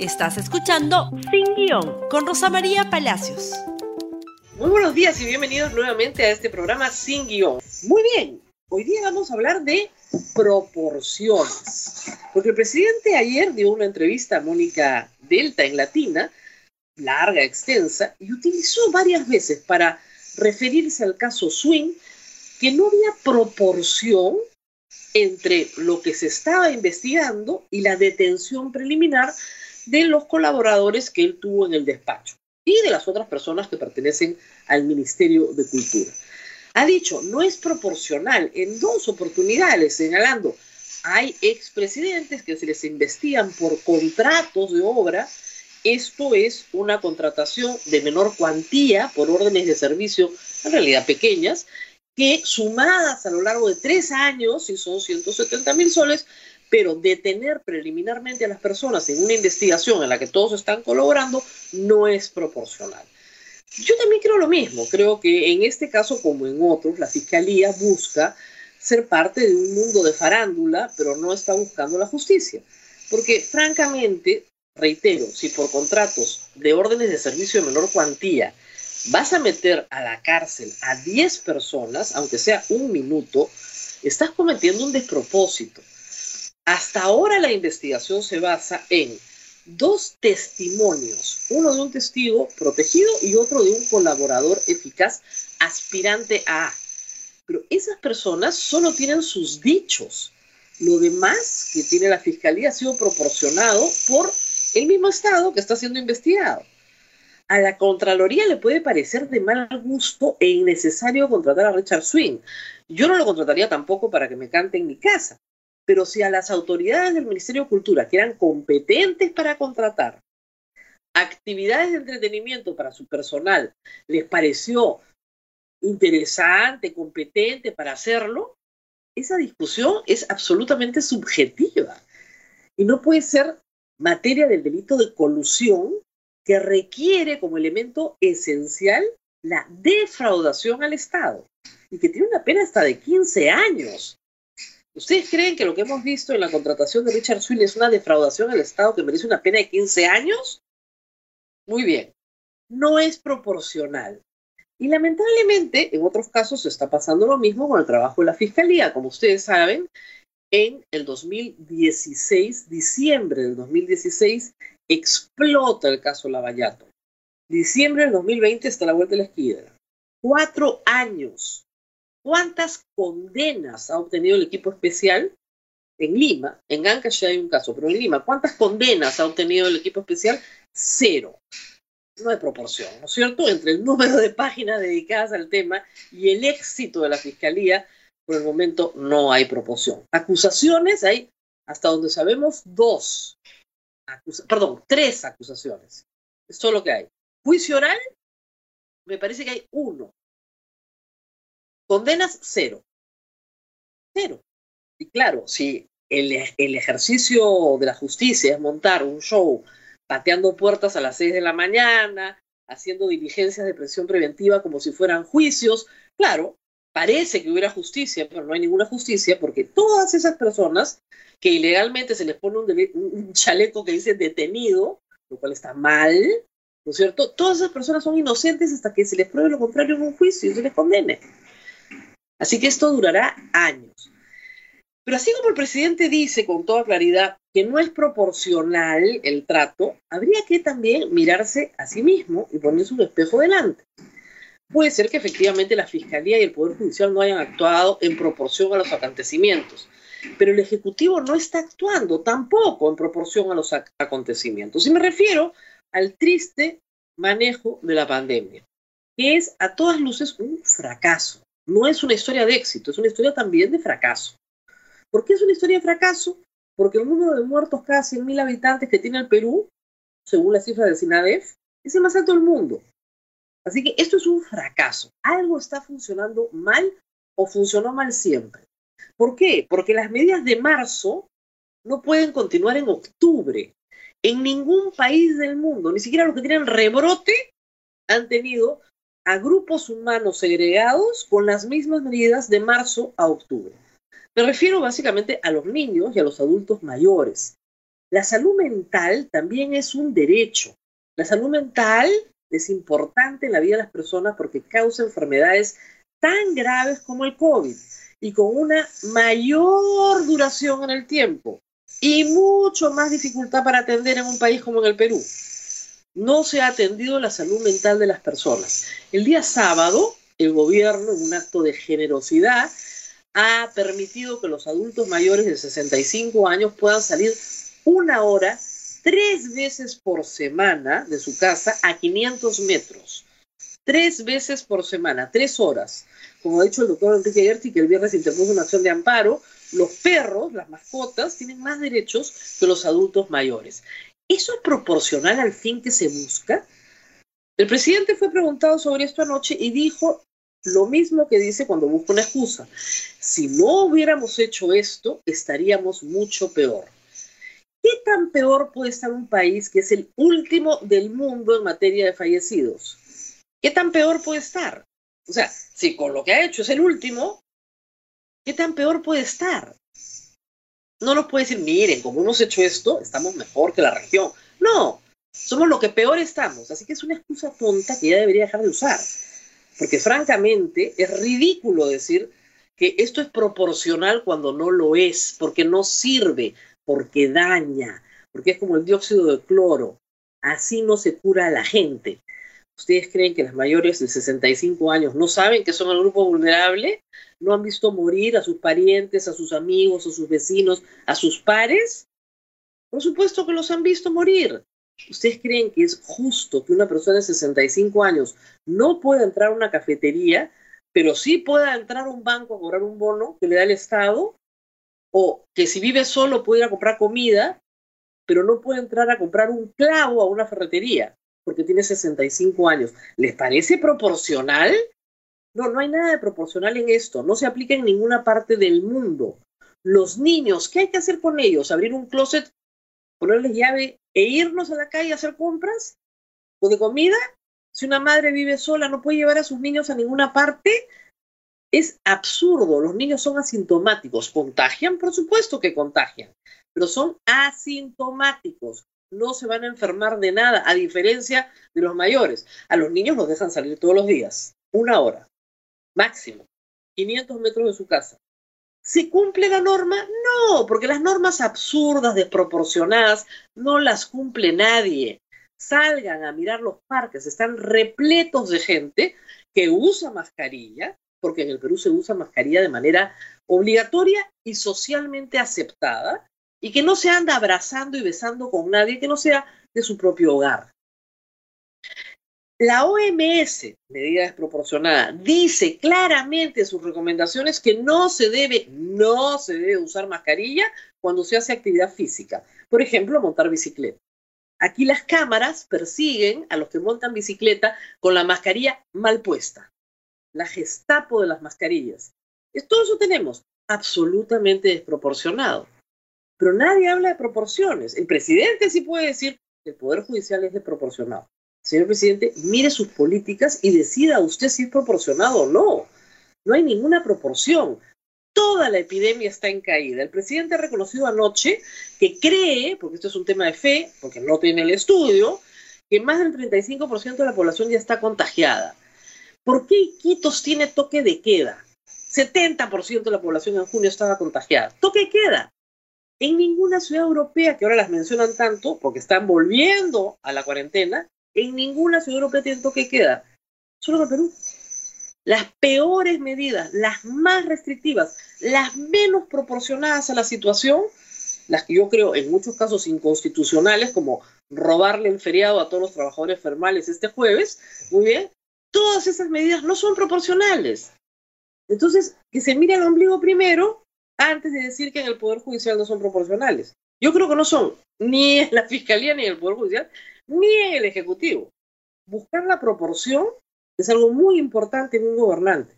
Estás escuchando Sin Guión con Rosa María Palacios. Muy buenos días y bienvenidos nuevamente a este programa Sin Guión. Muy bien, hoy día vamos a hablar de proporciones. Porque el presidente ayer dio una entrevista a Mónica Delta en Latina, larga, extensa, y utilizó varias veces para referirse al caso Swing que no había proporción entre lo que se estaba investigando y la detención preliminar de los colaboradores que él tuvo en el despacho y de las otras personas que pertenecen al Ministerio de Cultura. Ha dicho, no es proporcional en dos oportunidades, señalando, hay expresidentes que se les investigan por contratos de obra, esto es una contratación de menor cuantía por órdenes de servicio, en realidad pequeñas, que sumadas a lo largo de tres años, y son 170 mil soles, pero detener preliminarmente a las personas en una investigación en la que todos están colaborando no es proporcional. Yo también creo lo mismo, creo que en este caso como en otros, la Fiscalía busca ser parte de un mundo de farándula, pero no está buscando la justicia. Porque francamente, reitero, si por contratos de órdenes de servicio de menor cuantía vas a meter a la cárcel a 10 personas, aunque sea un minuto, estás cometiendo un despropósito. Hasta ahora la investigación se basa en dos testimonios, uno de un testigo protegido y otro de un colaborador eficaz aspirante a. Pero esas personas solo tienen sus dichos. Lo demás que tiene la fiscalía ha sido proporcionado por el mismo Estado que está siendo investigado. A la Contraloría le puede parecer de mal gusto e innecesario contratar a Richard Swing. Yo no lo contrataría tampoco para que me cante en mi casa. Pero si a las autoridades del Ministerio de Cultura, que eran competentes para contratar actividades de entretenimiento para su personal, les pareció interesante, competente para hacerlo, esa discusión es absolutamente subjetiva y no puede ser materia del delito de colusión que requiere como elemento esencial la defraudación al Estado y que tiene una pena hasta de 15 años. ¿Ustedes creen que lo que hemos visto en la contratación de Richard Swing es una defraudación al Estado que merece una pena de 15 años? Muy bien, no es proporcional. Y lamentablemente, en otros casos se está pasando lo mismo con el trabajo de la Fiscalía. Como ustedes saben, en el 2016, diciembre del 2016, explota el caso Lavallato. Diciembre del 2020 está la vuelta de la esquina. Cuatro años ¿Cuántas condenas ha obtenido el equipo especial en Lima? En Ancash ya hay un caso, pero en Lima, ¿cuántas condenas ha obtenido el equipo especial? Cero. No hay proporción, ¿no es cierto? Entre el número de páginas dedicadas al tema y el éxito de la fiscalía, por el momento no hay proporción. Acusaciones hay, hasta donde sabemos, dos. perdón, tres acusaciones. Es todo lo que hay. Juicio oral, me parece que hay uno. Condenas cero. Cero. Y claro, si el, ejercicio de la justicia es montar un show pateando puertas a las seis de la mañana, haciendo diligencias de presión preventiva como si fueran juicios, claro, parece que hubiera justicia, pero no hay ninguna justicia porque todas esas personas que ilegalmente se les pone un, un, chaleco que dice detenido, lo cual está mal, ¿no es cierto? Todas esas personas son inocentes hasta que se les pruebe lo contrario en un juicio y se les condene. Así que esto durará años. Pero así como el presidente dice con toda claridad que no es proporcional el trato, habría que también mirarse a sí mismo y ponerse un espejo delante. Puede ser que efectivamente la Fiscalía y el Poder Judicial no hayan actuado en proporción a los acontecimientos, pero el Ejecutivo no está actuando tampoco en proporción a los acontecimientos. Y me refiero al triste manejo de la pandemia, que es a todas luces un fracaso no es una historia de éxito, es una historia también de fracaso. ¿Por qué es una historia de fracaso? Porque el número de muertos cada 100.000 habitantes que tiene el Perú, según la cifra del SINADEF, es el más alto del mundo. Así que esto es un fracaso. Algo está funcionando mal o funcionó mal siempre. ¿Por qué? Porque las medidas de marzo no pueden continuar en octubre. En ningún país del mundo, ni siquiera los que tienen rebrote, han tenido a grupos humanos segregados con las mismas medidas de marzo a octubre. Me refiero básicamente a los niños y a los adultos mayores. La salud mental también es un derecho. La salud mental es importante en la vida de las personas porque causa enfermedades tan graves como el COVID y con una mayor duración en el tiempo y mucho más dificultad para atender en un país como el Perú. No se ha atendido la salud mental de las personas. El día sábado, el gobierno, en un acto de generosidad, ha permitido que los adultos mayores de 65 años puedan salir una hora, tres veces por semana de su casa a 500 metros. Tres veces por semana, tres horas. Como ha dicho el doctor Enrique Gerti, que el viernes interpuso una acción de amparo, los perros, las mascotas, tienen más derechos que los adultos mayores. ¿Eso es proporcional al fin que se busca? El presidente fue preguntado sobre esto anoche y dijo lo mismo que dice cuando busca una excusa. Si no hubiéramos hecho esto, estaríamos mucho peor. ¿Qué tan peor puede estar un país que es el último del mundo en materia de fallecidos? ¿Qué tan peor puede estar? O sea, si con lo que ha hecho es el último, ¿qué tan peor puede estar? No nos puede decir, miren, como hemos hecho esto, estamos mejor que la región. No, somos lo que peor estamos. Así que es una excusa tonta que ya debería dejar de usar. Porque francamente es ridículo decir que esto es proporcional cuando no lo es, porque no sirve, porque daña, porque es como el dióxido de cloro. Así no se cura a la gente. ¿Ustedes creen que las mayores de 65 años no saben que son el grupo vulnerable? ¿No han visto morir a sus parientes, a sus amigos, a sus vecinos, a sus pares? Por supuesto que los han visto morir. ¿Ustedes creen que es justo que una persona de 65 años no pueda entrar a una cafetería, pero sí pueda entrar a un banco a cobrar un bono que le da el Estado? ¿O que si vive solo puede ir a comprar comida, pero no puede entrar a comprar un clavo a una ferretería porque tiene 65 años? ¿Les parece proporcional? No, no hay nada de proporcional en esto. No se aplica en ninguna parte del mundo. Los niños, ¿qué hay que hacer con ellos? ¿Abrir un closet, ponerles llave e irnos a la calle a hacer compras? ¿O de comida? Si una madre vive sola, no puede llevar a sus niños a ninguna parte. Es absurdo. Los niños son asintomáticos. ¿Contagian? Por supuesto que contagian. Pero son asintomáticos. No se van a enfermar de nada, a diferencia de los mayores. A los niños los dejan salir todos los días. Una hora. Máximo. 500 metros de su casa. ¿Se cumple la norma? No, porque las normas absurdas, desproporcionadas, no las cumple nadie. Salgan a mirar los parques, están repletos de gente que usa mascarilla, porque en el Perú se usa mascarilla de manera obligatoria y socialmente aceptada, y que no se anda abrazando y besando con nadie que no sea de su propio hogar. La OMS, medida desproporcionada, dice claramente en sus recomendaciones que no se debe, no se debe usar mascarilla cuando se hace actividad física. Por ejemplo, montar bicicleta. Aquí las cámaras persiguen a los que montan bicicleta con la mascarilla mal puesta. La gestapo de las mascarillas. Todo eso tenemos absolutamente desproporcionado. Pero nadie habla de proporciones. El presidente sí puede decir que el Poder Judicial es desproporcionado señor presidente, mire sus políticas y decida usted si es proporcionado o no. No hay ninguna proporción. Toda la epidemia está en caída. El presidente ha reconocido anoche que cree, porque esto es un tema de fe, porque no tiene el estudio, que más del 35% de la población ya está contagiada. ¿Por qué Iquitos tiene toque de queda? 70% de la población en junio estaba contagiada. Toque de queda. En ninguna ciudad europea, que ahora las mencionan tanto, porque están volviendo a la cuarentena, en ninguna ciudad europea tiene toque queda, solo en Perú. Las peores medidas, las más restrictivas, las menos proporcionadas a la situación, las que yo creo en muchos casos inconstitucionales, como robarle el feriado a todos los trabajadores fermales este jueves, muy bien, todas esas medidas no son proporcionales. Entonces, que se mire el ombligo primero antes de decir que en el Poder Judicial no son proporcionales. Yo creo que no son ni en la Fiscalía ni en el Poder Judicial, ni en el Ejecutivo. Buscar la proporción es algo muy importante en un gobernante.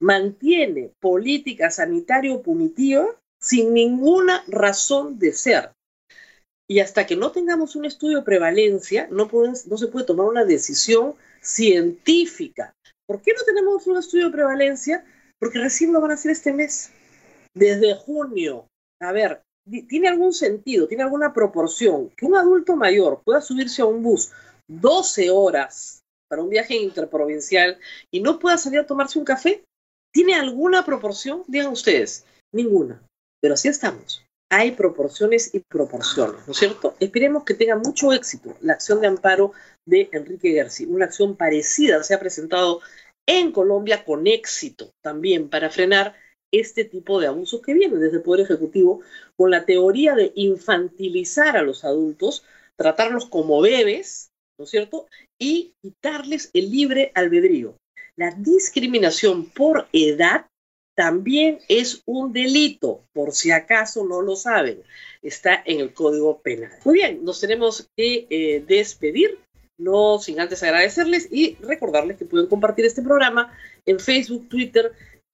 Mantiene política sanitario-punitiva sin ninguna razón de ser. Y hasta que no tengamos un estudio de prevalencia, no, no se puede tomar una decisión científica. ¿Por qué no tenemos un estudio de prevalencia? Porque recién lo van a hacer este mes. Desde junio. A ver, tiene algún sentido, tiene alguna proporción que un adulto mayor pueda subirse a un bus 12 horas para un viaje interprovincial y no pueda salir a tomarse un café? ¿Tiene alguna proporción? Digan ustedes, ninguna. Pero así estamos. Hay proporciones y proporciones, ¿no es cierto? Esperemos que tenga mucho éxito la acción de amparo de Enrique García. Una acción parecida se ha presentado en Colombia con éxito también para frenar este tipo de abusos que vienen desde el Poder Ejecutivo con la teoría de infantilizar a los adultos, tratarlos como bebés, ¿no es cierto? Y quitarles el libre albedrío. La discriminación por edad también es un delito, por si acaso no lo saben. Está en el Código Penal. Muy bien, nos tenemos que eh, despedir, no sin antes agradecerles y recordarles que pueden compartir este programa en Facebook, Twitter,